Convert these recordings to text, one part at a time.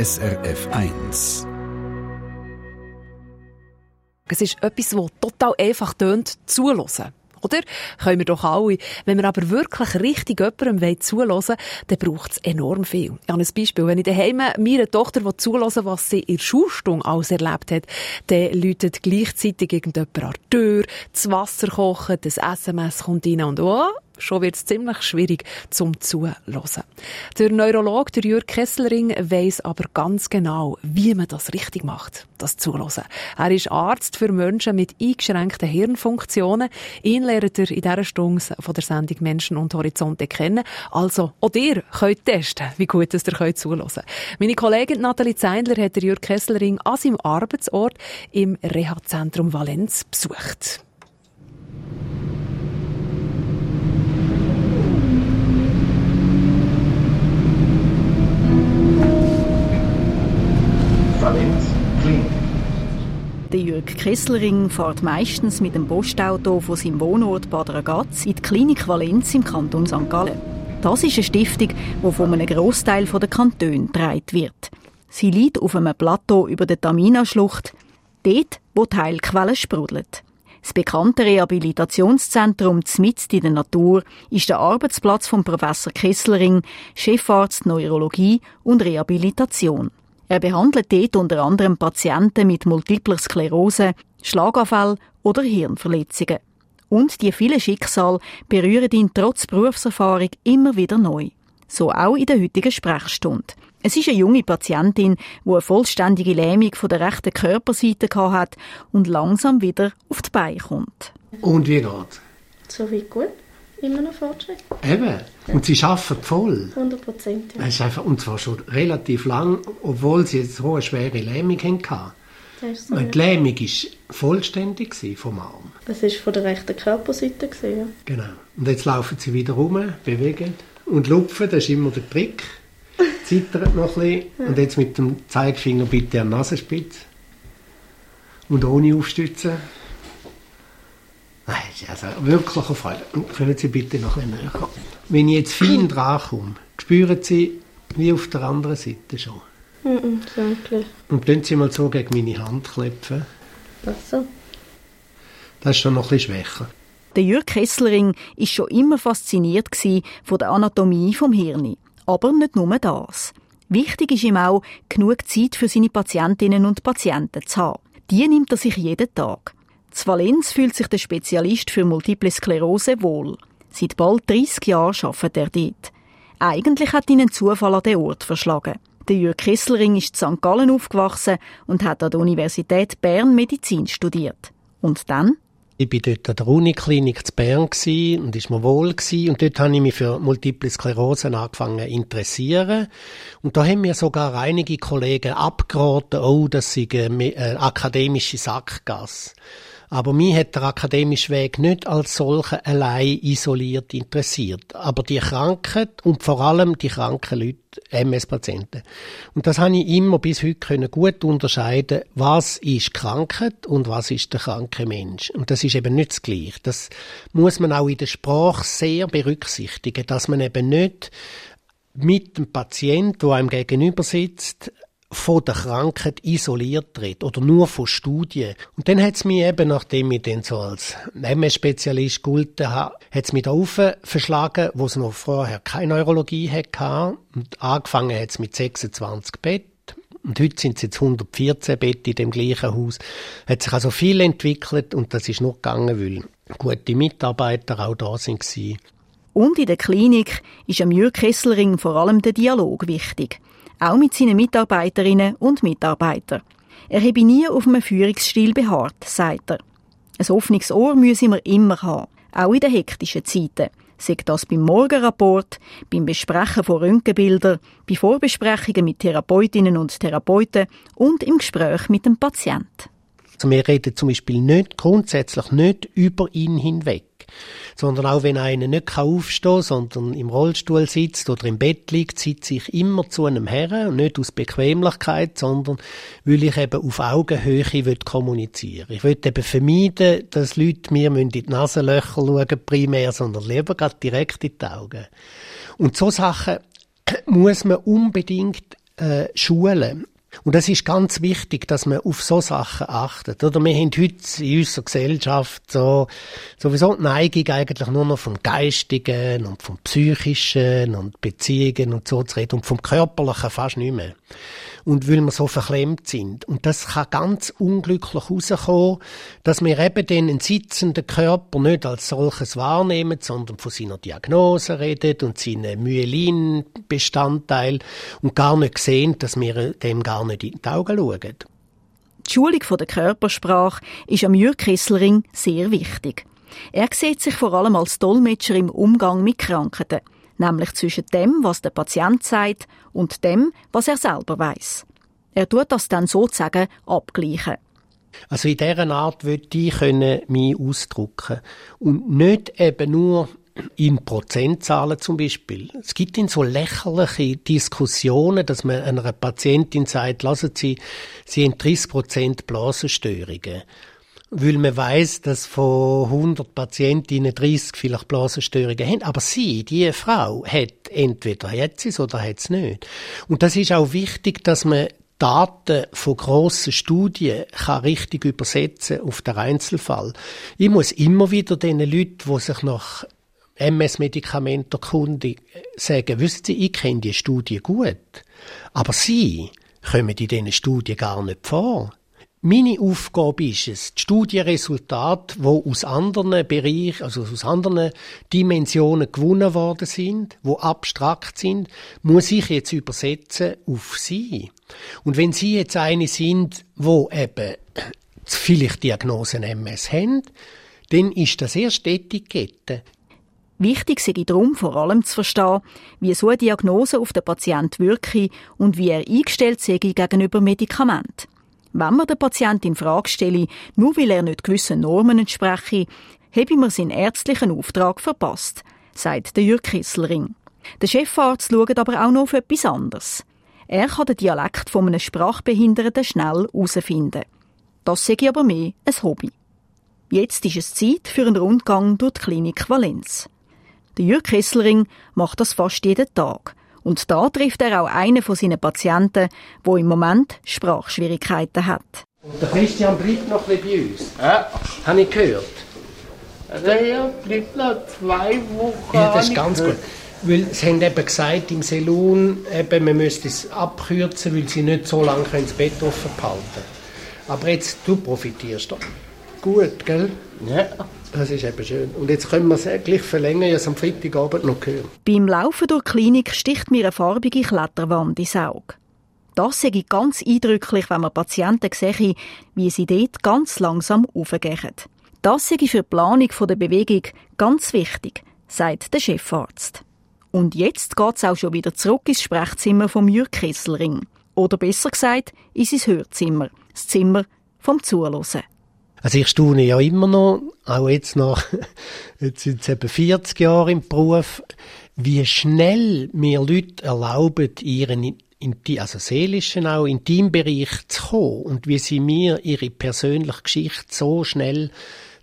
SRF 1. Es ist etwas, das total einfach tönt, zuhören. Oder? Können wir doch alle. Wenn wir aber wirklich richtig jemandem zuhören dann braucht es enorm viel. Ich habe ein Beispiel. Wenn ich daheim meiner Tochter zuhören was sie in der Schulstunde alles erlebt hat, dann läutet gleichzeitig irgendjemand an die Tür, das Wasser kochen, das SMS kommt rein und oh, schon wird es ziemlich schwierig zum Zuhören. Der Neurolog der Jürg Kesselring weiss aber ganz genau, wie man das richtig macht, das Zuhören. Er ist Arzt für Menschen mit eingeschränkten Hirnfunktionen. Ihn lernt er in dieser Stunde von der Sendung Menschen und Horizonte kennen. Also, auch ihr könnt testen, wie gut ihr könnt zuhören Meine Kollegin Nathalie Zeindler hat Jürg Kesselring an seinem Arbeitsort im Reha-Zentrum Valenz besucht. Valenz Klinik. Der Jürg Kesselring fährt meistens mit dem Postauto von seinem Wohnort Bad Ragaz in die Klinik Valenz im Kanton St. Gallen. Das ist eine Stiftung, die von einem Großteil der Kantone getragen wird. Sie liegt auf einem Plateau über der Tamina-Schlucht, dort, wo die Heilquelle sprudelt. Das bekannte Rehabilitationszentrum Zmitzt in der Natur ist der Arbeitsplatz von Professor Kesselring, Chefarzt Neurologie und Rehabilitation. Er behandelt dort unter anderem Patienten mit multipler Sklerose, Schlaganfall oder Hirnverletzungen. Und die vielen Schicksale berühren ihn trotz Berufserfahrung immer wieder neu. So auch in der heutigen Sprechstunde. Es ist eine junge Patientin, die eine vollständige Lähmung von der rechten Körperseite hat und langsam wieder auf die Beine kommt. Und wie geht's? So wie gut immer noch Fortschritt. Eben. Und sie arbeiten voll. 100 Prozent, ja. Das ist einfach, und zwar schon relativ lang, obwohl sie jetzt eine schwere Lähmung hatten. Das so, die Lähmung war vollständig vom Arm. Es war von der rechten Körperseite. Gewesen, ja. Genau. Und jetzt laufen sie wieder rum, bewegen. Und lupfen, das ist immer der Trick. Zittert noch ein bisschen. Und jetzt mit dem Zeigefinger bitte an die Nasenspitze. Und ohne aufstützen. Nein, ist also wirklich eine Freude. Können Sie bitte noch ein näher kommen? Wenn ich jetzt fein dran komme, spüren Sie wie auf der anderen Seite schon. Mhm, danke. Und können Sie mal so gegen meine Hand klopfen. Ach so. Das ist schon noch ein bisschen schwächer. Der Jürg Kesselring ist schon immer fasziniert gsi von der Anatomie vom Hirn. Aber nicht nur das. Wichtig ist ihm auch, genug Zeit für seine Patientinnen und Patienten zu haben. Die nimmt er sich jeden Tag. Zu Valenz fühlt sich der Spezialist für Multiple Sklerose wohl. Seit bald 30 Jahren arbeitet er dort. Eigentlich hat ihn ein Zufall an den Ort verschlagen. Der Jürg Kesselring ist in St. Gallen aufgewachsen und hat an der Universität Bern Medizin studiert. Und dann? Ich war dort an der Uniklinik zu Bern und ist mir wohl. Und dort habe ich mich für Multiple Sklerose angefangen zu interessieren. Und da haben mir sogar einige Kollegen abgeraten, oh, das sei eine äh, akademische Sackgasse. Aber mich hat der akademische Weg nicht als solche allein isoliert interessiert. Aber die Krankheit und vor allem die kranken Leute, MS-Patienten. Und das habe ich immer bis heute können gut unterscheiden, was ist Krankheit und was ist der kranke Mensch. Und das ist eben nicht das Gleiche. Das muss man auch in der Sprache sehr berücksichtigen, dass man eben nicht mit dem Patient, der einem gegenüber sitzt, von der Krankheit isoliert tritt oder nur von Studien. Und dann hat es mich eben, nachdem ich dann so als MS-Spezialist gehalten habe, hat es mich da verschlagen, wo es noch vorher keine Neurologie hatte. Und angefangen hat es mit 26 Bett. Und heute sind es jetzt 114 Bett in dem gleichen Haus. Hat sich also viel entwickelt und das ist nur gegangen, weil gute Mitarbeiter auch da sind. Und in der Klinik ist am Jürg Kesselring vor allem der Dialog wichtig auch mit seinen Mitarbeiterinnen und Mitarbeitern. Er habe nie auf einem Führungsstil beharrt, sagt er. Ein offenes Ohr müsse man immer haben, auch in den hektischen Zeiten. Sagt das beim Morgenrapport, beim Besprechen von Röntgenbildern, bei Vorbesprechungen mit Therapeutinnen und Therapeuten und im Gespräch mit dem Patienten. Also wir reden zum Beispiel nicht, grundsätzlich nicht über ihn hinweg sondern auch wenn einer nicht aufstehen kann, sondern im Rollstuhl sitzt oder im Bett liegt, sitze ich immer zu einem Herren und nicht aus Bequemlichkeit, sondern weil ich eben auf Augenhöhe will kommunizieren Ich will eben vermeiden, dass Leute mir in die Nasenlöcher schauen, primär, sondern lieber gerade direkt in die Augen. Und so Sachen muss man unbedingt äh, schulen. Und das ist ganz wichtig, dass man auf so Sachen achtet. Oder wir haben heute in unserer Gesellschaft so, sowieso die Neigung eigentlich nur noch vom Geistigen und vom Psychischen und Beziehungen und so zu reden und vom Körperlichen fast nicht mehr und weil wir so verklemmt sind. Und das kann ganz unglücklich rauskommen, dass wir eben den sitzenden Körper nicht als solches wahrnehmen, sondern von seiner Diagnose reden und seinen Myelin-Bestandteil und gar nicht sehen, dass wir dem gar nicht in die Augen schauen. Die Schulung der Körpersprache ist am Jürg Kesselring sehr wichtig. Er sieht sich vor allem als Dolmetscher im Umgang mit Krankheiten nämlich zwischen dem, was der Patient sagt, und dem, was er selber weiß. Er tut das dann sozusagen abgleichen. Also in dieser Art würde ich mich ausdrücken und nicht eben nur in Prozentzahlen zum Beispiel. Es gibt in so lächerliche Diskussionen, dass man einer Patientin sagt, lassen Sie, Sie haben 30 Prozent Blasenstörungen weil man weiß, dass von 100 Patientinnen 30 vielleicht Blasenstörungen haben. Aber sie, die Frau, hat entweder hat sie es oder hat es nicht. Und das ist auch wichtig, dass man Daten von grossen Studien kann richtig übersetzen auf den Einzelfall. Ich muss immer wieder den Leuten, die sich nach MS-Medikamenten erkundigen, sagen, wissen Sie, ich kenne die Studie gut, aber Sie kommen in diesen Studien gar nicht vor. Meine Aufgabe ist es, die Studienresultate, die aus anderen Bereichen, also aus anderen Dimensionen gewonnen worden sind, wo abstrakt sind, muss ich jetzt übersetzen auf Sie. Und wenn Sie jetzt eine sind, wo eben vielleicht Diagnosen MS haben, dann ist das erst Etikette. Wichtig sei darum vor allem zu verstehen, wie so eine Diagnose auf den Patienten wirke und wie er eingestellt sei gegenüber Medikamenten. Wenn man den Patienten in Frage stelle, nur weil er nicht gewissen Normen entspreche, habe man seinen ärztlichen Auftrag verpasst, sagt der Jürg Kisselring. Der Chefarzt schaut aber auch noch auf etwas anderes. Er kann den Dialekt von einem Sprachbehinderten schnell herausfinden. Das sei aber mehr ein Hobby. Jetzt ist es Zeit für einen Rundgang durch die Klinik Valenz. Der Jürg Kesselring macht das fast jeden Tag. Und da trifft er auch einen von seinen Patienten, der im Moment Sprachschwierigkeiten hat. Und der Christian bleibt noch ein bisschen bei uns. Ja. Habe ich gehört? Der bleibt noch zwei Wochen. Ja, das ist ganz gut. Weil sie haben eben gesagt, im Salon, eben, man müsste es abkürzen, weil sie nicht so lange das Bett offen behalten Aber jetzt, du profitierst doch. Gut, gell? Ja. Das ist eben schön. Und jetzt können wir es gleich verlängern, ich habe es am Freitagabend noch gehört. Beim Laufen durch die Klinik sticht mir eine farbige Kletterwand ins Auge. Das ich ganz eindrücklich, wenn man Patienten sehe, wie sie dort ganz langsam aufgehen. Das ich für die Planung der Bewegung ganz wichtig, sagt der Chefarzt. Und jetzt geht es auch schon wieder zurück ins Sprechzimmer vom Jürg Kesselring. Oder besser gesagt, in sein Hörzimmer, das Zimmer vom Zuhören. Also ich staune ja immer noch, auch jetzt nach, jetzt sind es eben 40 Jahre im Beruf, wie schnell mir Leute erlauben, ihren also seelischen auch Intimbereich zu kommen und wie sie mir ihre persönliche Geschichte so schnell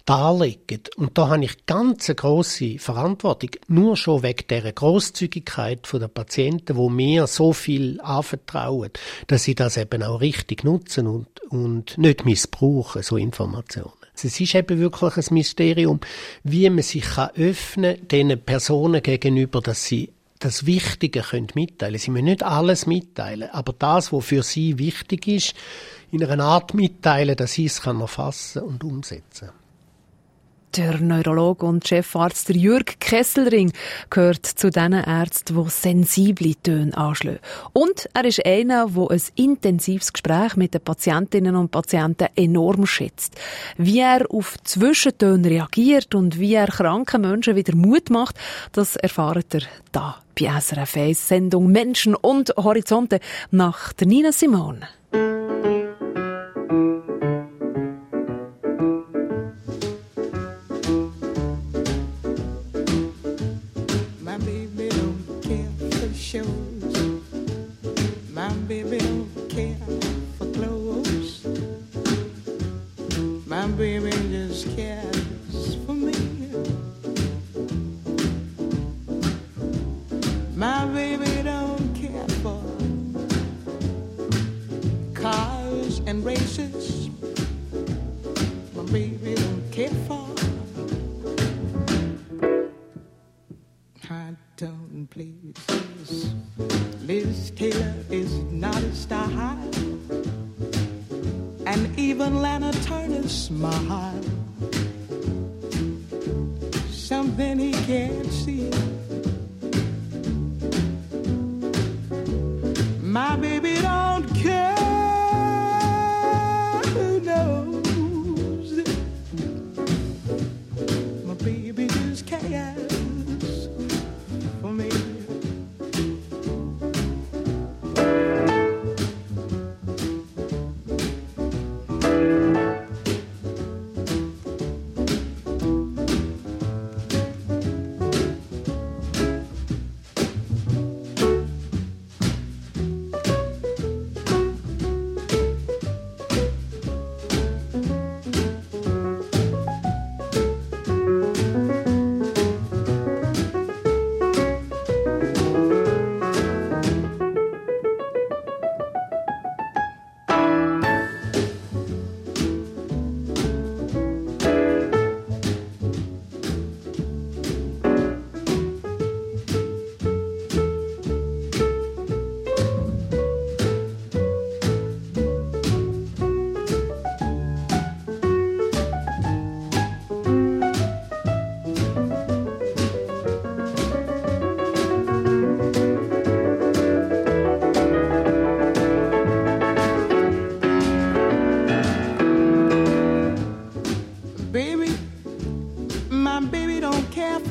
darlegen. Und da habe ich ganz eine grosse Verantwortung. Nur schon wegen dieser Grosszügigkeit der Patienten, wo mir so viel anvertrauen, dass sie das eben auch richtig nutzen und, und nicht missbrauchen, so Informationen. Es ist eben wirklich ein Mysterium, wie man sich kann öffnen diesen Personen gegenüber, dass sie das Wichtige können mitteilen. Sie müssen nicht alles mitteilen, aber das, was für sie wichtig ist, in einer Art mitteilen, dass sie es erfassen und umsetzen kann. Der Neurologe und Chefarzt Jürg Kesselring gehört zu den Ärzten, die sensible Töne anschlagen. Und er ist einer, der ein intensives Gespräch mit den Patientinnen und Patienten enorm schätzt. Wie er auf Zwischentöne reagiert und wie er kranken Menschen wieder Mut macht, das erfahrt er da bei SRF 1 Sendung Menschen und Horizonte nach der Nina Simone.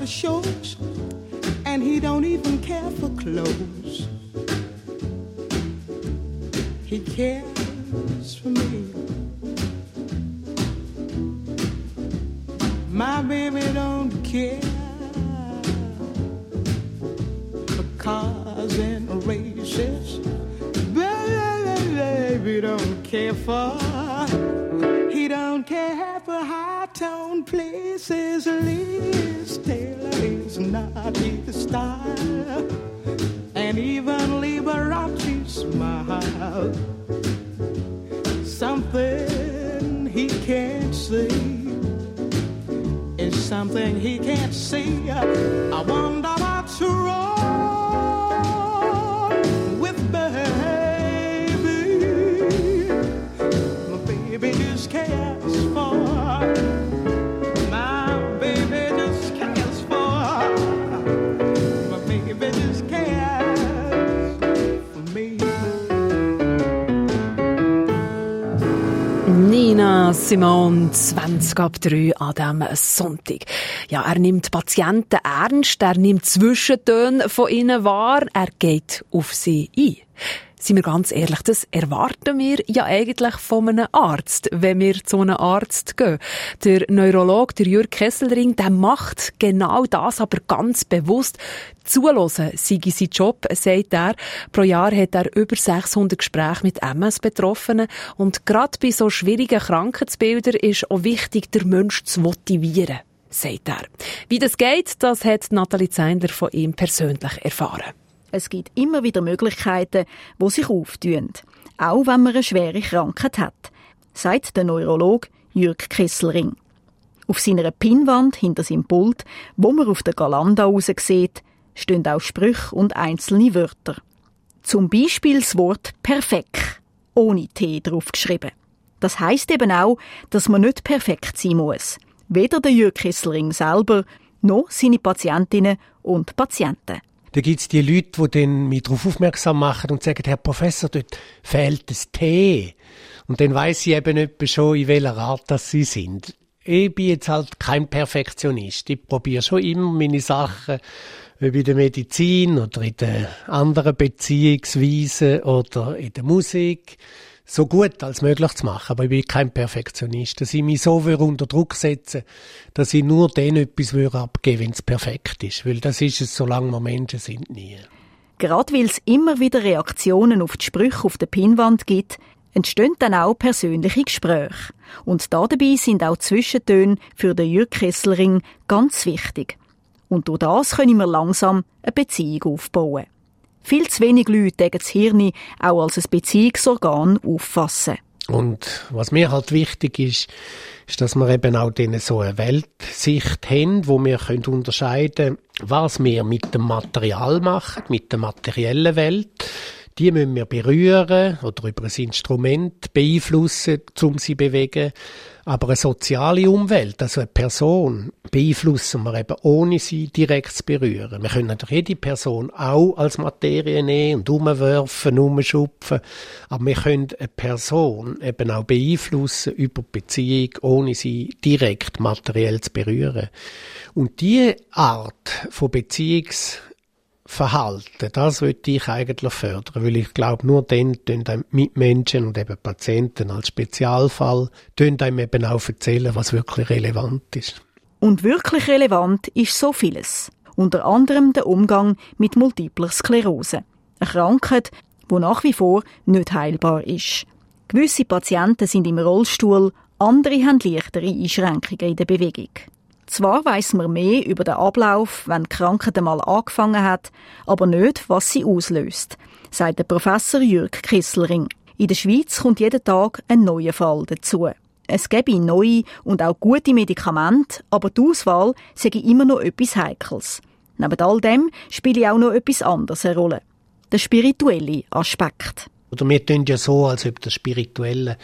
For shows, and he don't even care for clothes. He cares for me. My baby don't care for cars and races. Baby don't care for. He don't care for high tone places. Liz Taylor is not his style. And even Liberace smile. Something he can't see is something he can't see. I wonder Nina Simone, 20 ab 3 an diesem Sonntag. Ja, er nimmt Patienten ernst, er nimmt Zwischentöne von ihnen wahr, er geht auf sie ein. Seien wir ganz ehrlich, das erwarten wir ja eigentlich von einem Arzt, wenn wir zu einem Arzt gehen. Der Neurolog, der Jürg Kesselring, der macht genau das, aber ganz bewusst. Zuhören sei sein Job, sagt er. Pro Jahr hat er über 600 Gespräche mit MS-Betroffenen. Und gerade bei so schwierigen Krankheitsbildern ist auch wichtig, der Mensch zu motivieren, sagt er. Wie das geht, das hat Nathalie Zeindler von ihm persönlich erfahren. Es gibt immer wieder Möglichkeiten, wo sich auftun. Auch wenn man eine schwere Krankheit hat, sagt der Neurolog Jürg Kesselring. Auf seiner Pinnwand hinter seinem Pult, wo man auf der Galanda raus sieht, stehen auch Sprüche und einzelne Wörter. Zum Beispiel das Wort perfekt, ohne T draufgeschrieben. Das heißt eben auch, dass man nicht perfekt sein muss. Weder der Jürg Kesselring selber, noch seine Patientinnen und Patienten. Da gibt's die Leute, die dann mich darauf aufmerksam machen und sagen, Herr Professor, dort fehlt das T. Und dann weiss ich eben etwa schon, in welcher Art das sie sind. Ich bin jetzt halt kein Perfektionist. Ich probiere schon immer meine Sachen, ob in der Medizin oder in den anderen Beziehungsweisen oder in der Musik, so gut als möglich zu machen. Aber ich bin kein Perfektionist. Dass ich mich so unter Druck setze, dass ich nur denen etwas abgeben wenn es perfekt ist. Weil das ist es, solange wir Menschen sind, nie. Gerade weil es immer wieder Reaktionen auf die Sprüche auf der Pinnwand gibt, entstehen dann auch persönliche Gespräche. Und dabei sind auch Zwischentöne für den Jürg Kesselring ganz wichtig. Und durch das können wir langsam eine Beziehung aufbauen. Viel zu wenig Leute das Hirn auch als ein Beziehungsorgan auffassen. Und was mir halt wichtig ist, ist, dass wir eben auch denen so eine Weltsicht haben, wo wir können unterscheiden, was wir mit dem Material machen, mit der materiellen Welt. Die müssen wir berühren oder über ein Instrument beeinflussen, um sie zu bewegen. Aber eine soziale Umwelt, also eine Person, beeinflussen wir eben ohne sie direkt zu berühren. Wir können natürlich jede Person auch als Materie nehmen und umwerfen, umschupfen, aber wir können eine Person eben auch beeinflussen über die Beziehung, ohne sie direkt materiell zu berühren. Und diese Art von Beziehungs Verhalten, das würde ich eigentlich fördern, weil ich glaube, nur dann tun Mitmenschen und eben Patienten als Spezialfall einem eben auch erzählen, was wirklich relevant ist. Und wirklich relevant ist so vieles. Unter anderem der Umgang mit multipler Sklerose. Eine Krankheit, die nach wie vor nicht heilbar ist. Gewisse Patienten sind im Rollstuhl, andere haben leichtere Einschränkungen in der Bewegung. Zwar weiss man mehr über den Ablauf, wenn die Krankheit einmal angefangen hat, aber nicht, was sie auslöst, sagt der Professor Jürg Kisselring. In der Schweiz kommt jeden Tag ein neuer Fall dazu. Es gäbe neue und auch gute Medikamente, aber die Auswahl sei immer noch etwas Heikles. Neben all dem spiele auch noch etwas anderes eine Rolle. Der spirituelle Aspekt. Oder wir tun ja so, als ob das Spirituelle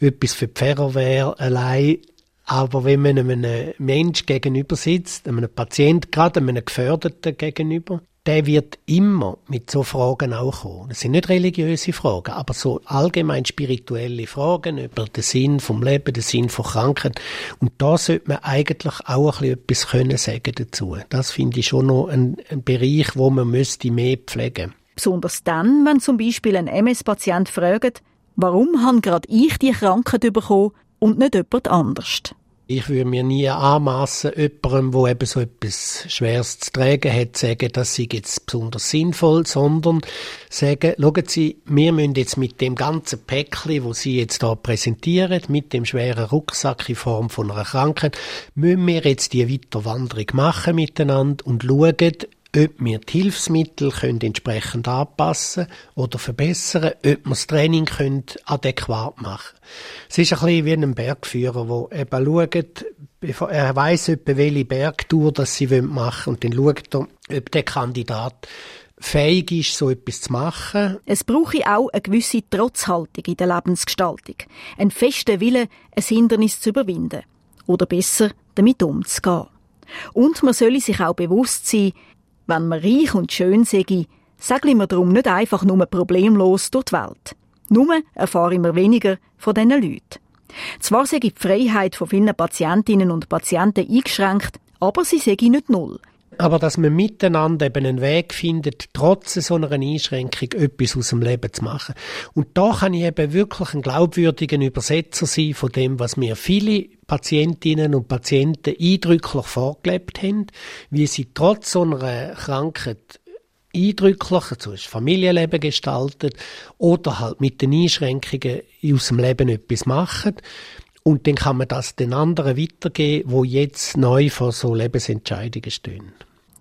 etwas für die Pfarrer wäre, allein aber wenn man einem Mensch gegenüber sitzt, einem Patient, gerade einem Geförderten gegenüber, der wird immer mit so Fragen auch kommen. Das sind nicht religiöse Fragen, aber so allgemein spirituelle Fragen über den Sinn vom Leben, den Sinn von Krankheit. Und da sollte man eigentlich auch ein bisschen etwas können sagen dazu. Das finde ich schon noch ein, ein Bereich, wo man müsste mehr pflegen. Besonders dann, wenn zum Beispiel ein MS-Patient fragt, warum habe gerade ich die Krankheit bekommen und nicht jemand anders. Ich würde mir nie anmassen, jemandem, der eben so etwas Schweres zu tragen hat, sagen, das sei jetzt besonders sinnvoll, sondern sagen, schauen Sie, wir müssen jetzt mit dem ganzen Päckchen, wo Sie jetzt da präsentieren, mit dem schweren Rucksack in Form von einer Krankheit, müssen wir jetzt die Weiterwanderung machen miteinander und schauen, ob wir die Hilfsmittel können entsprechend anpassen oder verbessern, ob wir das Training können adäquat machen Es ist ein bisschen wie ein Bergführer, der eben schaut, er weiss etwa, welche Bergtour das sie machen wollen, und dann schaut er, ob der Kandidat fähig ist, so etwas zu machen. Es brauche auch eine gewisse Trotzhaltung in der Lebensgestaltung. Ein fester Wille, ein Hindernis zu überwinden. Oder besser, damit umzugehen. Und man solle sich auch bewusst sein, wenn man reich und schön sei, sagen wir darum nicht einfach nur problemlos durch die Welt. Nur erfahren wir weniger von diesen Leuten. Zwar sei die Freiheit von vielen Patientinnen und Patienten eingeschränkt, aber sie sei nicht null. Aber dass man miteinander eben einen Weg findet, trotz so einer Einschränkung etwas aus dem Leben zu machen. Und da kann ich eben wirklich ein glaubwürdiger Übersetzer sein von dem, was mir viele Patientinnen und Patienten eindrücklich vorgelebt haben, wie sie trotz so einer Krankheit eindrücklich, also das Familienleben gestaltet oder halt mit den Einschränkungen aus dem Leben etwas machen. Und dann kann man das den anderen weitergeben, wo jetzt neu vor so Lebensentscheidungen stehen.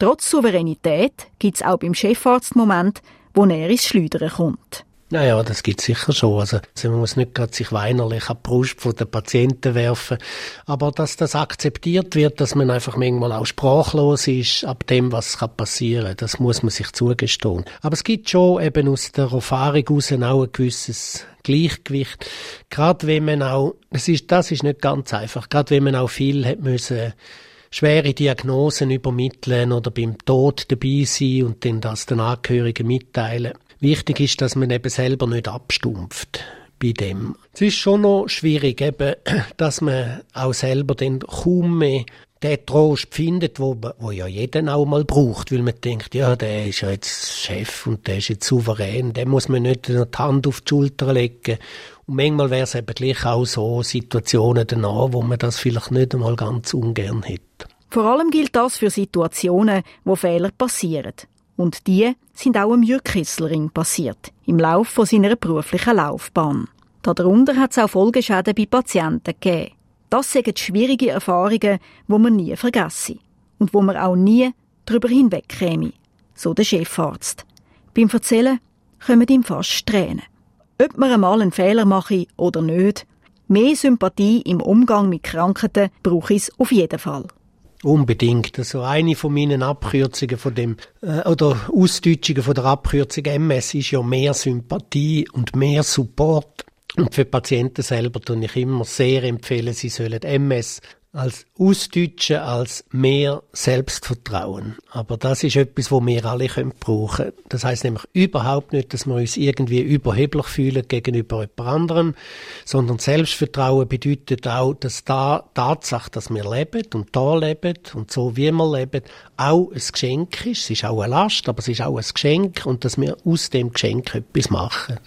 Trotz Souveränität gibt es auch beim Chefarzt Moment, wo er ins Schleudern kommt. Naja, das gibt sicher schon. Also, man muss nicht gerade sich weinerlich an die Brust den Patienten werfen. Aber dass das akzeptiert wird, dass man einfach manchmal auch sprachlos ist ab dem, was passieren kann, das muss man sich zugestehen. Aber es gibt schon eben aus der Erfahrung heraus auch ein gewisses Gleichgewicht. Gerade wenn man auch, das ist, das ist nicht ganz einfach, gerade wenn man auch viel hat müssen, schwere Diagnosen übermitteln oder beim Tod dabei sein und dann das den Angehörigen mitteilen. Wichtig ist, dass man eben selber nicht abstumpft bei dem. Es ist schon noch schwierig, eben, dass man auch selber dann kaum mehr den Trost findet, wo, wo ja jeder auch mal braucht, weil man denkt, ja, der ist ja jetzt Chef und der ist jetzt souverän, dem muss man nicht die Hand auf die Schulter legen. Und manchmal wäre es eben gleich auch so Situationen danach, wo man das vielleicht nicht einmal ganz ungern hätte. Vor allem gilt das für Situationen, wo Fehler passieren. Und die sind auch im Jürg Kisselring passiert, im Lauf von seiner beruflichen Laufbahn. Darunter hat es auch Folgeschäden bei Patienten gegeben. Das sind schwierige Erfahrungen, wo man nie vergessen und wo man auch nie darüber hinwegkäme, so der Chefarzt. Beim Erzählen kommen ihm fast Tränen. Ob man einmal einen Fehler mache oder nicht. Mehr Sympathie im Umgang mit Krankheiten brauche ich auf jeden Fall. Unbedingt. Also eine von meinen Abkürzungen von dem, äh, oder Ausdeutschungen von der Abkürzung MS ist ja mehr Sympathie und mehr Support. Und für Patienten selber tue ich immer sehr empfehlen, sie sollen MS als Ausdeutschen als mehr Selbstvertrauen. Aber das ist etwas, wo wir alle können brauchen. Das heißt nämlich überhaupt nicht, dass wir uns irgendwie überheblich fühlen gegenüber jemand anderem, sondern Selbstvertrauen bedeutet auch, dass da Tatsache, dass wir leben und da leben und so wie wir leben, auch ein Geschenk ist. Es ist auch eine Last, aber es ist auch ein Geschenk und dass wir aus dem Geschenk etwas machen.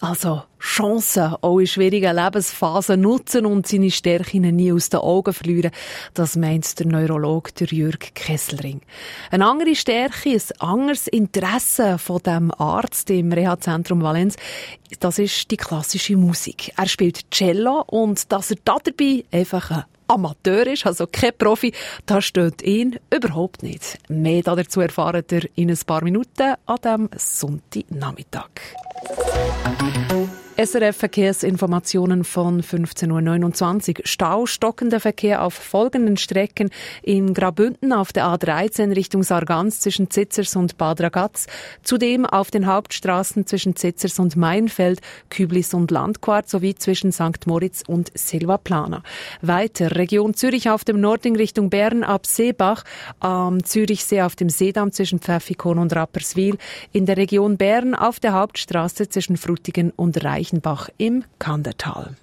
Also Chancen auch in schwierigen Lebensphasen nutzen und seine Stärken nie aus den Augen verlieren, das meint der Neurologe der Jürg Kesselring. Eine andere Stärke, ein anderes Interesse von dem Arzt im Reha-Zentrum Valenz, das ist die klassische Musik. Er spielt Cello und dass er da dabei einfach ein Amateur ist, also kein Profi, das steht ihn überhaupt nicht. Mehr dazu erfahren ihr in ein paar Minuten an diesem Sonntagnachmittag. SRF Verkehrsinformationen von 15.29 Uhr. Stau, stockender Verkehr auf folgenden Strecken in Grabünden auf der A13 Richtung Sargans zwischen Zitzers und Bad Ragaz. Zudem auf den Hauptstraßen zwischen Zitzers und Mainfeld, Küblis und Landquart sowie zwischen St. Moritz und Silvaplana. Weiter Region Zürich auf dem Nording Richtung Bern ab Seebach, am Zürichsee auf dem Seedamm zwischen Pfäffikon und Rapperswil, in der Region Bern auf der Hauptstraße zwischen Frutigen und Reich Reichenbach im Kandertal.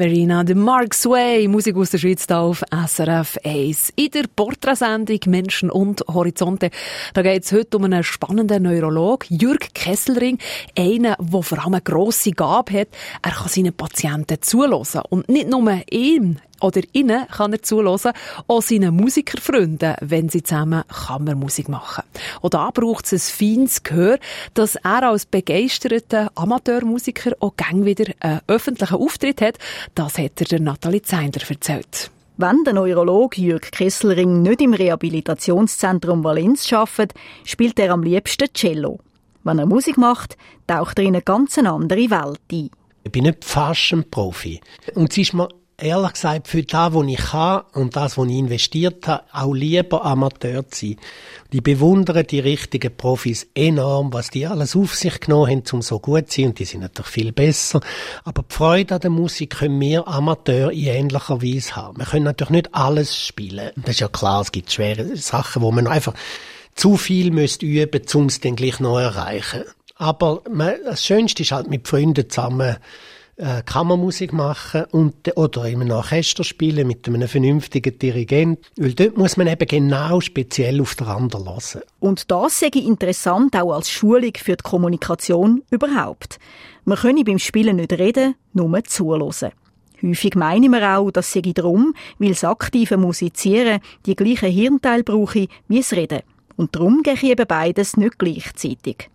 Severina, der Mark Sway, Musik aus der Schweiz hier auf SRF 1. In der Porträtsendung Menschen und Horizonte, da geht es heute um einen spannenden Neurolog, Jürg Kesselring, einen, der vor allem eine grosse Gabe hat. Er kann seinen Patienten zulassen und nicht nur ihm, oder innen kann er zulassen, auch seinen Musikerfreunden, wenn sie zusammen Kammermusik machen. Und da braucht es ein feines Gehör, dass er als begeisterter Amateurmusiker auch gern wieder einen öffentlichen Auftritt hat. Das hat er der Nathalie Zeindler erzählt. Wenn der Neurologe Jürg Kesselring nicht im Rehabilitationszentrum Valenz arbeitet, spielt er am liebsten Cello. Wenn er Musik macht, taucht er in eine ganz andere Welt ein. Ich bin nicht fast ein Profi. Und es ist mir ehrlich gesagt, für das, was ich kann und das, was ich investiert habe, auch lieber Amateur zu sein. Die bewundern die richtigen Profis enorm, was die alles auf sich genommen haben, um so gut zu sein. Und die sind natürlich viel besser. Aber die Freude an der Musik können wir Amateur in ähnlicher Weise haben. Wir können natürlich nicht alles spielen. Das ist ja klar, es gibt schwere Sachen, wo man einfach zu viel müsst üben, um es dann gleich noch erreichen. Aber das Schönste ist halt mit Freunden zusammen äh, Kammermusik machen und, oder in einem Orchester spielen mit einem vernünftigen Dirigent. Weil dort muss man eben genau speziell auf den. Und das ich interessant auch als Schulung für die Kommunikation überhaupt. Man könne beim Spielen nicht reden, nur zuhören. Häufig meinen wir auch, das sei darum, weil das aktive Musizieren die gleichen Hirnteile brauche wie das Reden. Und darum gehe ich eben beides nicht gleichzeitig.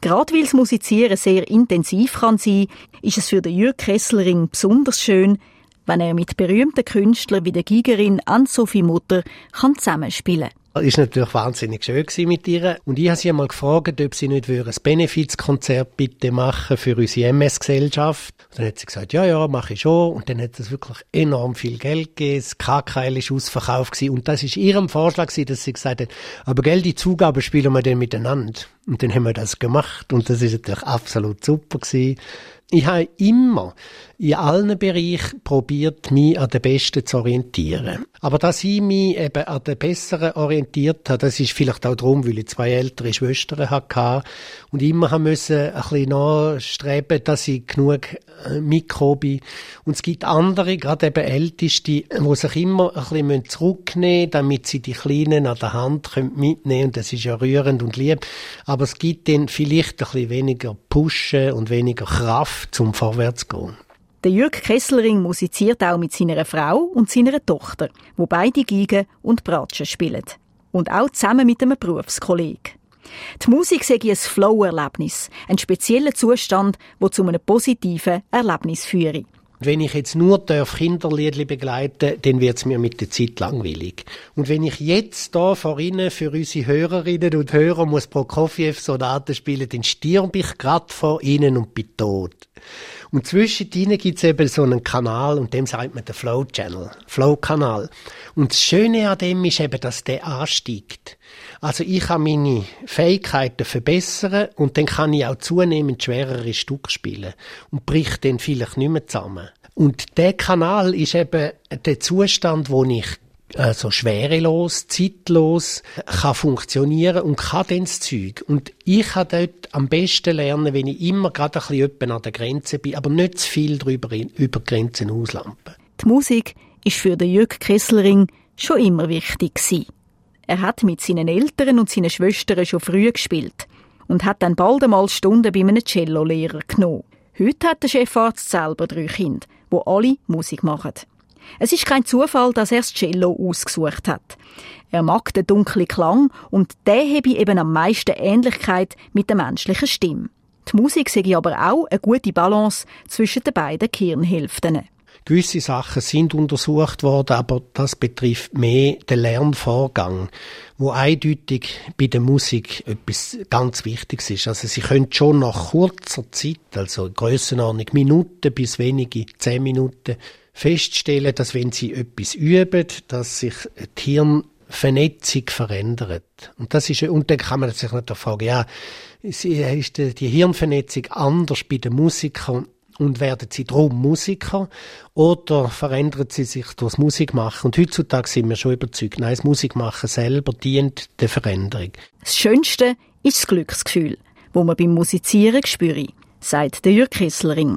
Gerade weil das Musizieren sehr intensiv kann sein, ist es für den Jürg Kesselring besonders schön, wenn er mit berühmten Künstlern wie der Gigerin Ann-Sophie Mutter kann zusammenspielen war natürlich wahnsinnig schön mit ihr. Und ich habe sie einmal gefragt, ob sie nicht ein Benefizkonzert bitte machen für unsere MS-Gesellschaft. Dann hat sie gesagt, ja, ja, mache ich schon. Und dann hat es wirklich enorm viel Geld gegeben. Das KKL war ausverkauft. Und das war ihrem Vorschlag, dass sie gesagt hat, aber Geld, die Zugabe spielen wir dann miteinander. Und dann haben wir das gemacht. Und das ist natürlich absolut super gewesen. Ich habe immer in allen Bereichen probiert, mich an den Besten zu orientieren. Aber dass ich mich eben an den Besseren orientiert habe, das ist vielleicht auch darum, weil ich zwei ältere Schwestern hatte und immer haben müssen ein bisschen nachstreben, dass ich genug äh, Mikrobe und es gibt andere, gerade eben Älteste, die sich immer ein bisschen zurücknehmen müssen, damit sie die Kleinen an der Hand mitnehmen können. Und das ist ja rührend und lieb. Aber es gibt dann vielleicht ein bisschen weniger Pushen und weniger Kraft zum Vorwärts zu gehen. Der Jürg Kesselring musiziert auch mit seiner Frau und seiner Tochter, wo beide Gigen und Bratschen spielen. Und auch zusammen mit einem Berufskollegen. Die Musik sei ein Flow-Erlebnis, ein spezieller Zustand, der zu einem positiven Erlebnis führt. Wenn ich jetzt nur Kinderliedli begleiten dann wird es mir mit der Zeit langweilig. Und wenn ich jetzt da vor Ihnen für unsere Hörerinnen und Hörer muss Prokofjew-Sonaten spielen, dann stirb ich grad vor Ihnen und bin tot. Und zwischen ihnen gibt es eben so einen Kanal und dem sagt man den Flow Channel, Flow Kanal. Und das Schöne an dem ist eben, dass der ansteigt. Also ich kann meine Fähigkeiten verbessern und dann kann ich auch zunehmend schwerere Stücke spielen und bricht dann vielleicht nicht mehr zusammen. Und der Kanal ist eben der Zustand, wo ich also schwerelos, zeitlos kann funktionieren und kann dann das Zeug. Und ich kann dort am besten lernen, wenn ich immer gerade ein bisschen an der Grenze bin, aber nicht zu viel drüber über Grenzen auslampen. Die Musik ist für den Jürg Kesselring schon immer wichtig gewesen. Er hat mit seinen Eltern und seinen Schwestern schon früh gespielt und hat dann bald einmal Stunden bei einem Cellolehrer genommen. Heute hat der Chefarzt selber drei Kinder, wo alle Musik machen. Es ist kein Zufall, dass er das Cello ausgesucht hat. Er mag den dunklen Klang und der habe eben am meisten Ähnlichkeit mit der menschlichen Stimme. Die Musik sei aber auch eine gute Balance zwischen den beiden Gehirnhälften. Gewisse Sachen sind untersucht worden, aber das betrifft mehr den Lernvorgang, wo eindeutig bei der Musik etwas ganz Wichtiges ist. Also sie können schon nach kurzer Zeit, also Grössenordnung Minuten bis wenige zehn Minuten, feststellen, dass wenn sie etwas üben, dass sich die Hirnvernetzung verändert. Und das ist, und dann kann man sich natürlich fragen, ja, ist die Hirnvernetzung anders bei den Musikern und werden sie drum Musiker oder verändert sie sich durchs Musikmachen? Und heutzutage sind wir schon überzeugt, nein, das Musikmachen selber dient der Veränderung. Das Schönste ist das Glücksgefühl, wo man beim Musizieren spürt. sagt der Jürg Kesselring.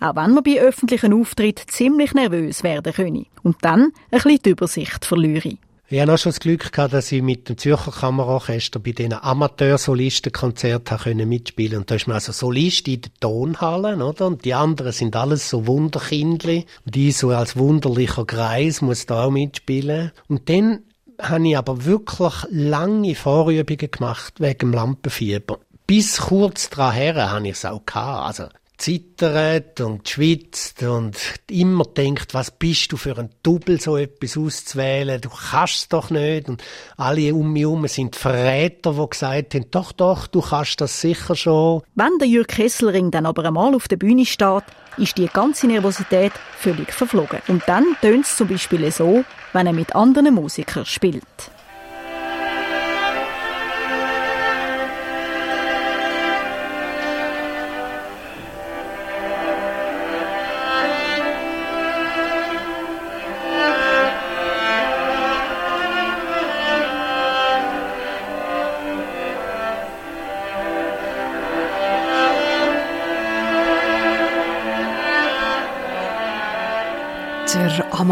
Auch wenn man bei öffentlichen Auftritten ziemlich nervös werden könne und dann ein bisschen die Übersicht verliere. Ich hatte auch schon das Glück gehabt, dass ich mit dem Zürcher Kammerorchester bei diesen Amateursolistenkonzerten mitspielen Und da ist man also Solist in den Tonhallen, oder? Und die anderen sind alles so Wunderkindli. Und ich so als wunderlicher Greis muss da auch mitspielen. Und dann habe ich aber wirklich lange Vorübungen gemacht wegen dem Lampenfieber. Bis kurz daran her habe ich es auch gehabt. Also, zittert und schwitzt und immer denkt, was bist du für ein Double, so etwas auszuwählen, du kannst es doch nicht und alle um mich herum sind Verräter, die gesagt haben, doch, doch, du kannst das sicher schon. Wenn der Jürg Kesselring dann aber einmal auf der Bühne steht, ist die ganze Nervosität völlig verflogen. Und dann tönt es zum Beispiel so, wenn er mit anderen Musikern spielt.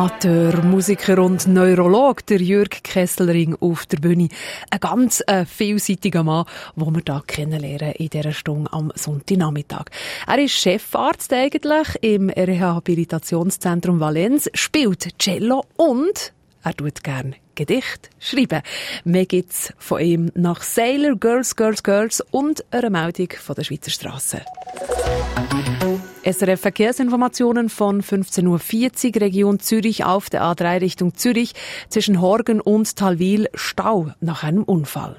Amateur, Musiker und Neurolog, der Jürg Kesselring auf der Bühne. Ein ganz äh, vielseitiger Mann, den wir hier kennenlernen in dieser Stunde am Sonntagnachmittag. Er ist Chefarzt eigentlich im Rehabilitationszentrum Valenz, spielt Cello und er tut gern Gedicht schreiben. Mehr gibt's von ihm nach Sailor, Girls, Girls, Girls und einer Meldung von der Schweizer Straße. SRF Verkehrsinformationen von 15.40 Uhr, Region Zürich auf der A3 Richtung Zürich, zwischen Horgen und Talwil Stau nach einem Unfall.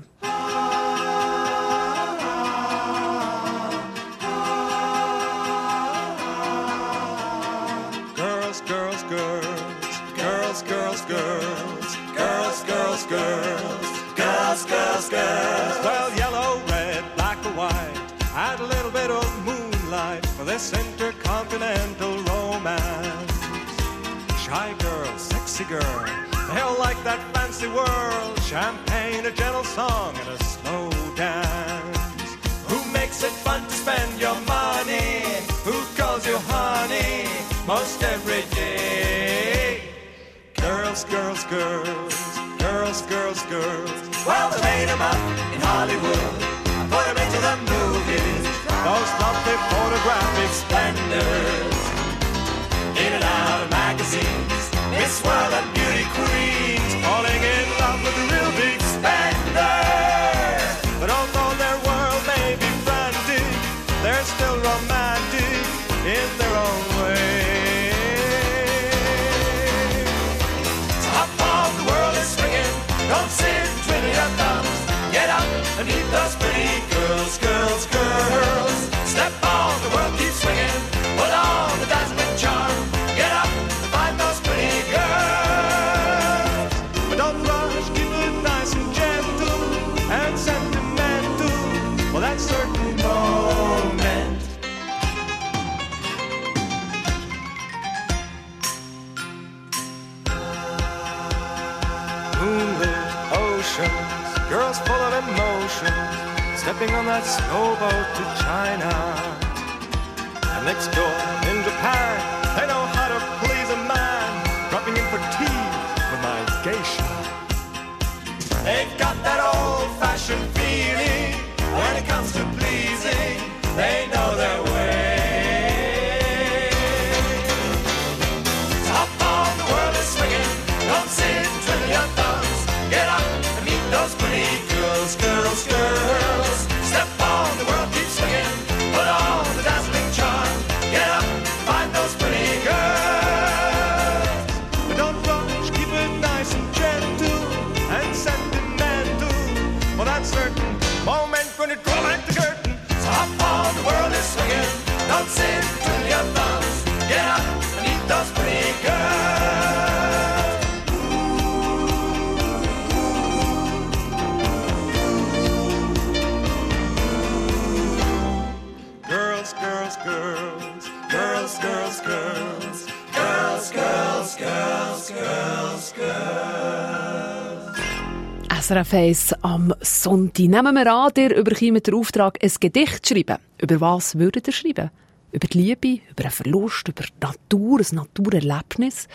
Girls, girls, girls, girls, girls, girls, girls, girls, girls, girls, girls, girls. Intercontinental romance. Shy girl, sexy girl, they all like that fancy world. Champagne, a gentle song, and a slow dance. Who makes it fun to spend your money? Who calls you honey most every day? Girls, girls, girls, girls, girls, girls. Well, they made 'em up in Hollywood. I put 'em into the Those lovely photographic splendors. In and out of magazines. Miss World and beauty queens. Stepping on that snowboat to China. And next door in Japan, girls, girls. SRF 1 am Sonntag. Nehmen wir an, ihr überkommt den Auftrag, ein Gedicht zu schreiben. Über was würdet ihr schreiben? Über die Liebe, über einen Verlust, über die Natur, ein Naturerlebnis.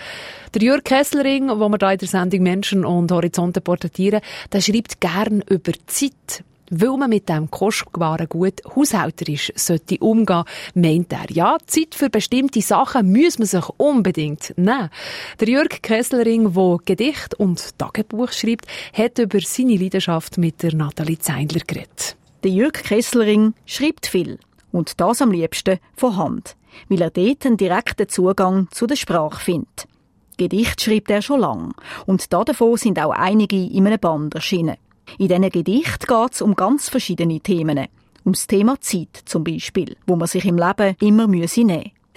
Der Jörg Kesslering, wo wir da in der Sendung Menschen und Horizonte porträtieren, der schreibt gern über Zeit. Weil man mit dem kostbaren Gut haushälterisch sollte umgehen, meint er, ja, Zeit für bestimmte Sachen muss man sich unbedingt nehmen. Der Jörg Kesslering, der Gedicht und Tagebuch schreibt, hat über seine Leidenschaft mit der Nathalie Zeindler geredet. Der Jörg Kesslering schreibt viel. Und das am liebsten von Hand, weil er dort einen direkten Zugang zu der Sprache findet. Gedicht schreibt er schon lang. Und davon sind auch einige in einem Band erschienen. In diesen Gedicht geht es um ganz verschiedene Themen. Ums Thema Zeit zum Beispiel, wo man sich im Leben immer nehmen müsse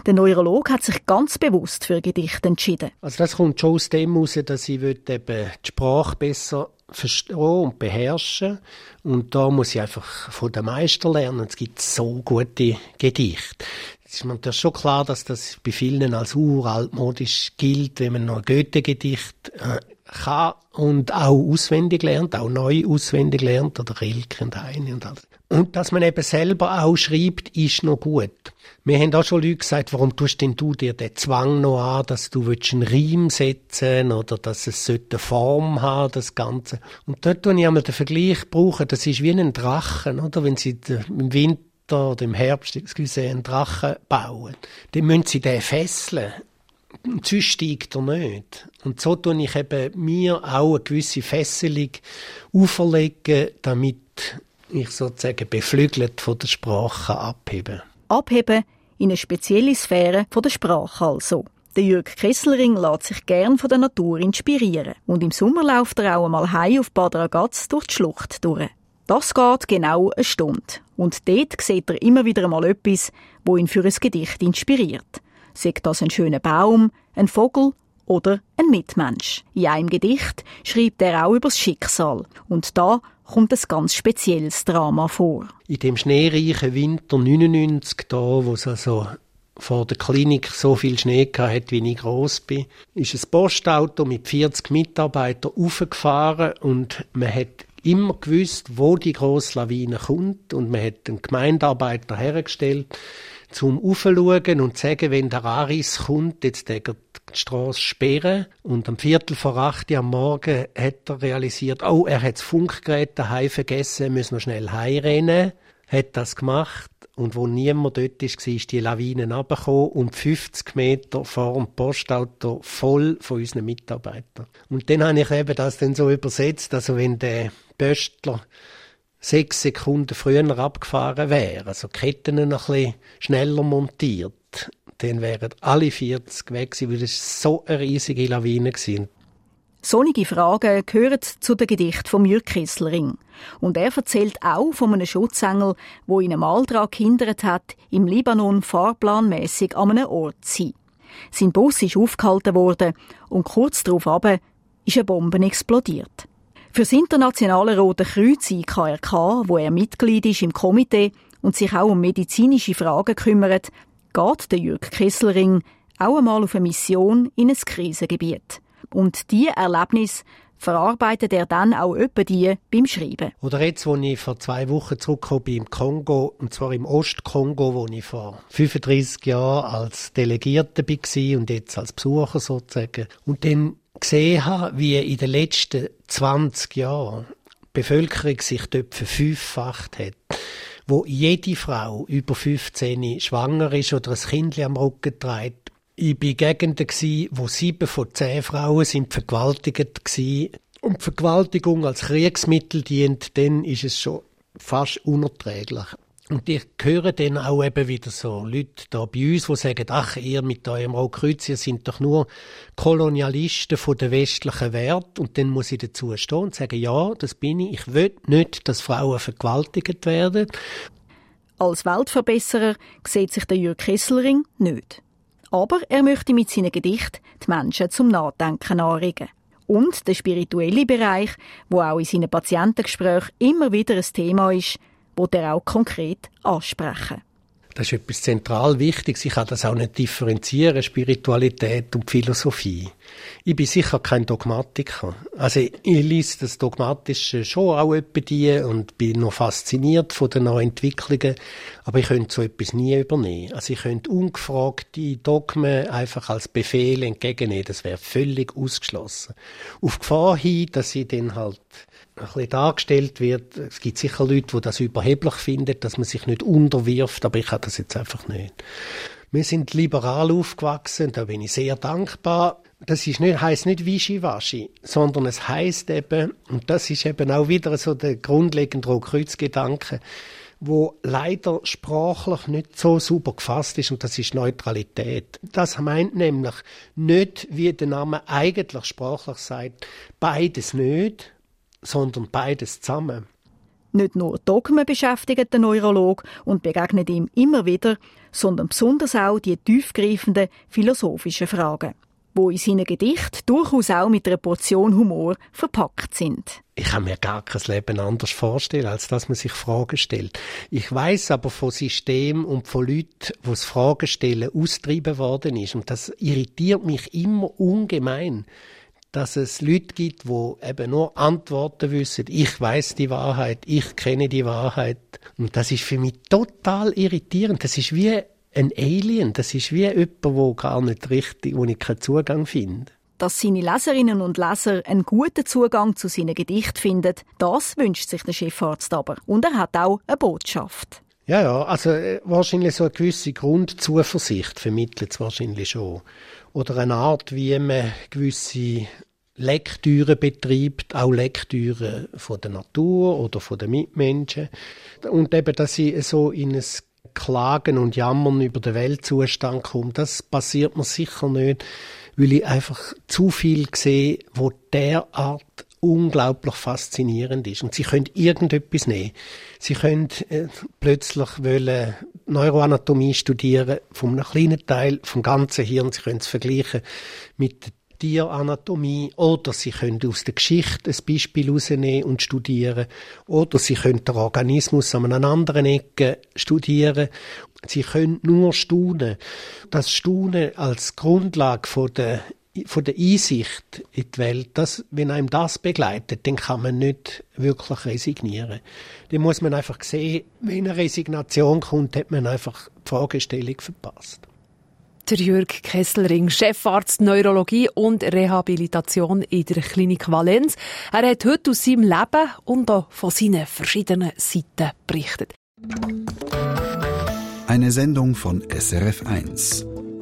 Der Neurolog hat sich ganz bewusst für Gedichte entschieden. Also das kommt schon aus dem heraus, dass ich eben die Sprache besser verstehen und beherrschen und da muss ich einfach von den Meister lernen. Es gibt so gute Gedichte. Es ist mir schon klar, dass das bei vielen als uraltmodisch gilt, wenn man noch ein Goethe-Gedicht äh, kann und auch auswendig lernt, auch neu auswendig lernt, oder Rilke und Heine und alles. Und dass man eben selber auch schreibt, ist noch gut. Wir haben auch schon Leute gesagt, warum tust denn du dir den Zwang noch an, dass du einen Reim setzen oder dass es eine Form haben, das Ganze. Und dort tue ich einmal den Vergleich brauchen, das ist wie ein Drachen, oder? Wenn sie im Winter oder im Herbst, excuse, einen Drachen bauen, dann müssen sie den fesseln. Sonst steigt er nicht. Und so tue ich eben mir auch eine gewisse Fesselung auferlegen, damit ich sozusagen beflügelt von der Sprache abheben. Abheben in eine spezielle Sphäre von der Sprache also. Der Jürg Kesselring lässt sich gern von der Natur inspirieren. Und im Sommer läuft er auch einmal heim auf Bad Ragaz durch die Schlucht durch. Das geht genau eine Stunde. Und dort sieht er immer wieder einmal etwas, wo ihn für ein Gedicht inspiriert. Sagt das ein schöner Baum, ein Vogel oder ein Mitmensch. In einem Gedicht schreibt er auch über das Schicksal. Und da kommt ein ganz spezielles Drama vor. In dem schneereichen Winter 99, da, wo es also vor der Klinik so viel Schnee hat, wie ich groß bin, ist ein Postauto mit 40 Mitarbeitern aufgefahren und man hat immer gewusst, wo die grosse Lawine kommt und man hat einen Gemeindearbeiter hergestellt, zum Aufschauen und sagen, wenn der Aris kommt, jetzt der die Straße sperren. Und am Viertel vor acht am Morgen hat er realisiert, oh, er hat das Funkgerät daheim vergessen, müssen wir schnell heimrennen. Hat das gemacht. Und wo niemand dort ist, war die Lawine runtergekommen und 50 Meter vor dem Postauto voll von unseren Mitarbeitern. Und dann habe ich eben das dann so übersetzt, also wenn der Pöstler sechs Sekunden früher abgefahren wäre, also Ketten ein bisschen schneller montiert, dann wären alle 40 weg gewesen, weil es so eine riesige Lawine war. Sonnige Fragen gehören zu den Gedichten von Jürg Kesselring. Und er erzählt auch von einem Schutzengel, wo ihn einem Alltrag gehindert hat, im Libanon fahrplanmäßig an einem Ort zu sein. Sein Bus ist aufgehalten worden und kurz darauf ist eine Bombe explodiert. Für das Internationale Rote Kreuz IKRK, wo er Mitglied ist im Komitee und sich auch um medizinische Fragen kümmert, geht der Jürg Kesselring auch einmal auf eine Mission in ein Krisengebiet. Und diese Erlebnis verarbeitet er dann auch öppe die beim Schreiben. Oder jetzt, wo ich vor zwei Wochen zurückgekommen im Kongo, und zwar im Ostkongo, wo ich vor 35 Jahren als Delegierter war und jetzt als Besucher sozusagen. Und dann gesehen habe, wie in den letzten 20 Jahren die Bevölkerung sich dort verfünffacht hat, wo jede Frau über 15 schwanger ist oder ein Kind am Rücken trägt. Ich war Gegenden, wo sieben von zehn Frauen sind vergewaltigt waren. Und die Vergewaltigung als Kriegsmittel dient, dann ist es schon fast unerträglich. Und ich höre dann auch eben wieder so Leute da bei uns, die sagen, ach, ihr mit eurem Rotkreuz, ihr sind doch nur Kolonialisten von der westlichen Wert. Und dann muss ich dazu stehen und sagen, ja, das bin ich. Ich will nicht, dass Frauen vergewaltigt werden. Als Weltverbesserer sieht sich der Jürg Kesselring nicht. Aber er möchte mit seinen Gedichten die Menschen zum Nachdenken anregen. Und der spirituelle Bereich, wo auch in seinen Patientengesprächen immer wieder ein Thema ist, wo er auch konkret ansprechen. Das ist etwas zentral Wichtiges. Ich kann das auch nicht differenzieren, Spiritualität und Philosophie. Ich bin sicher kein Dogmatiker. Also ich lese das Dogmatische schon auch etwa die und bin noch fasziniert von den neuen Entwicklungen, aber ich könnte so etwas nie übernehmen. Also ich könnte ungefragte Dogmen einfach als Befehl entgegennehmen. Das wäre völlig ausgeschlossen. Auf Gefahr hin, dass ich dann halt ein bisschen dargestellt wird. Es gibt sicher Leute, die das überheblich finden, dass man sich nicht unterwirft, aber ich habe das jetzt einfach nicht. Wir sind liberal aufgewachsen, da bin ich sehr dankbar. Das ist nicht, heisst nicht Wischiwaschi, sondern es heißt eben, und das ist eben auch wieder so der grundlegende Rotkreuzgedanke, wo leider sprachlich nicht so super gefasst ist, und das ist Neutralität. Das meint nämlich nicht, wie der Name eigentlich sprachlich sagt, beides nicht, sondern beides zusammen. Nicht nur Dogmen beschäftigt der Neurolog und begegnet ihm immer wieder, sondern besonders auch die tiefgreifenden philosophischen Fragen, wo in seinen Gedichten durchaus auch mit einer Portion Humor verpackt sind. Ich kann mir gar kein Leben anders vorstellen, als dass man sich Fragen stellt. Ich weiß aber von Systemen und von Leuten, wo das Fragen stellen austrieben worden ist. Und das irritiert mich immer ungemein dass es Leute gibt, die eben nur Antworten wissen. Ich weiß die Wahrheit, ich kenne die Wahrheit. Und das ist für mich total irritierend. Das ist wie ein Alien. Das ist wie jemand, wo gar nicht richtig, wo ich keinen Zugang finde. Dass seine Leserinnen und Leser einen guten Zugang zu seinen Gedichten finden, das wünscht sich der Chefarzt aber. Und er hat auch eine Botschaft. Ja, ja, also äh, wahrscheinlich so eine gewisse Grundzuversicht vermittelt es wahrscheinlich schon oder eine Art, wie man gewisse Lektüre betreibt, auch Lektüre von der Natur oder von den Mitmenschen. Und eben, dass sie so in ein Klagen und Jammern über den Weltzustand kommt, das passiert mir sicher nicht, weil ich einfach zu viel sehe, wo derart unglaublich faszinierend ist. Und sie können irgendetwas nehmen. Sie können äh, plötzlich wollen Neuroanatomie studieren, von einem kleinen Teil vom ganzen Hirn. Sie können es vergleichen mit der Tieranatomie oder sie können aus der Geschichte ein Beispiel herausnehmen und studieren oder sie können den Organismus an einer anderen Ecke studieren. Sie können nur staunen. Das Staunen als Grundlage von der von der Einsicht in die Welt, dass, wenn einem das begleitet, dann kann man nicht wirklich resignieren. Dann muss man einfach sehen, wenn eine Resignation kommt, hat man einfach die Fragestellung verpasst. Der Jürg Kesselring, Chefarzt Neurologie und Rehabilitation in der Klinik Valenz. Er hat heute aus seinem Leben und auch von seinen verschiedenen Seiten berichtet. Eine Sendung von SRF1.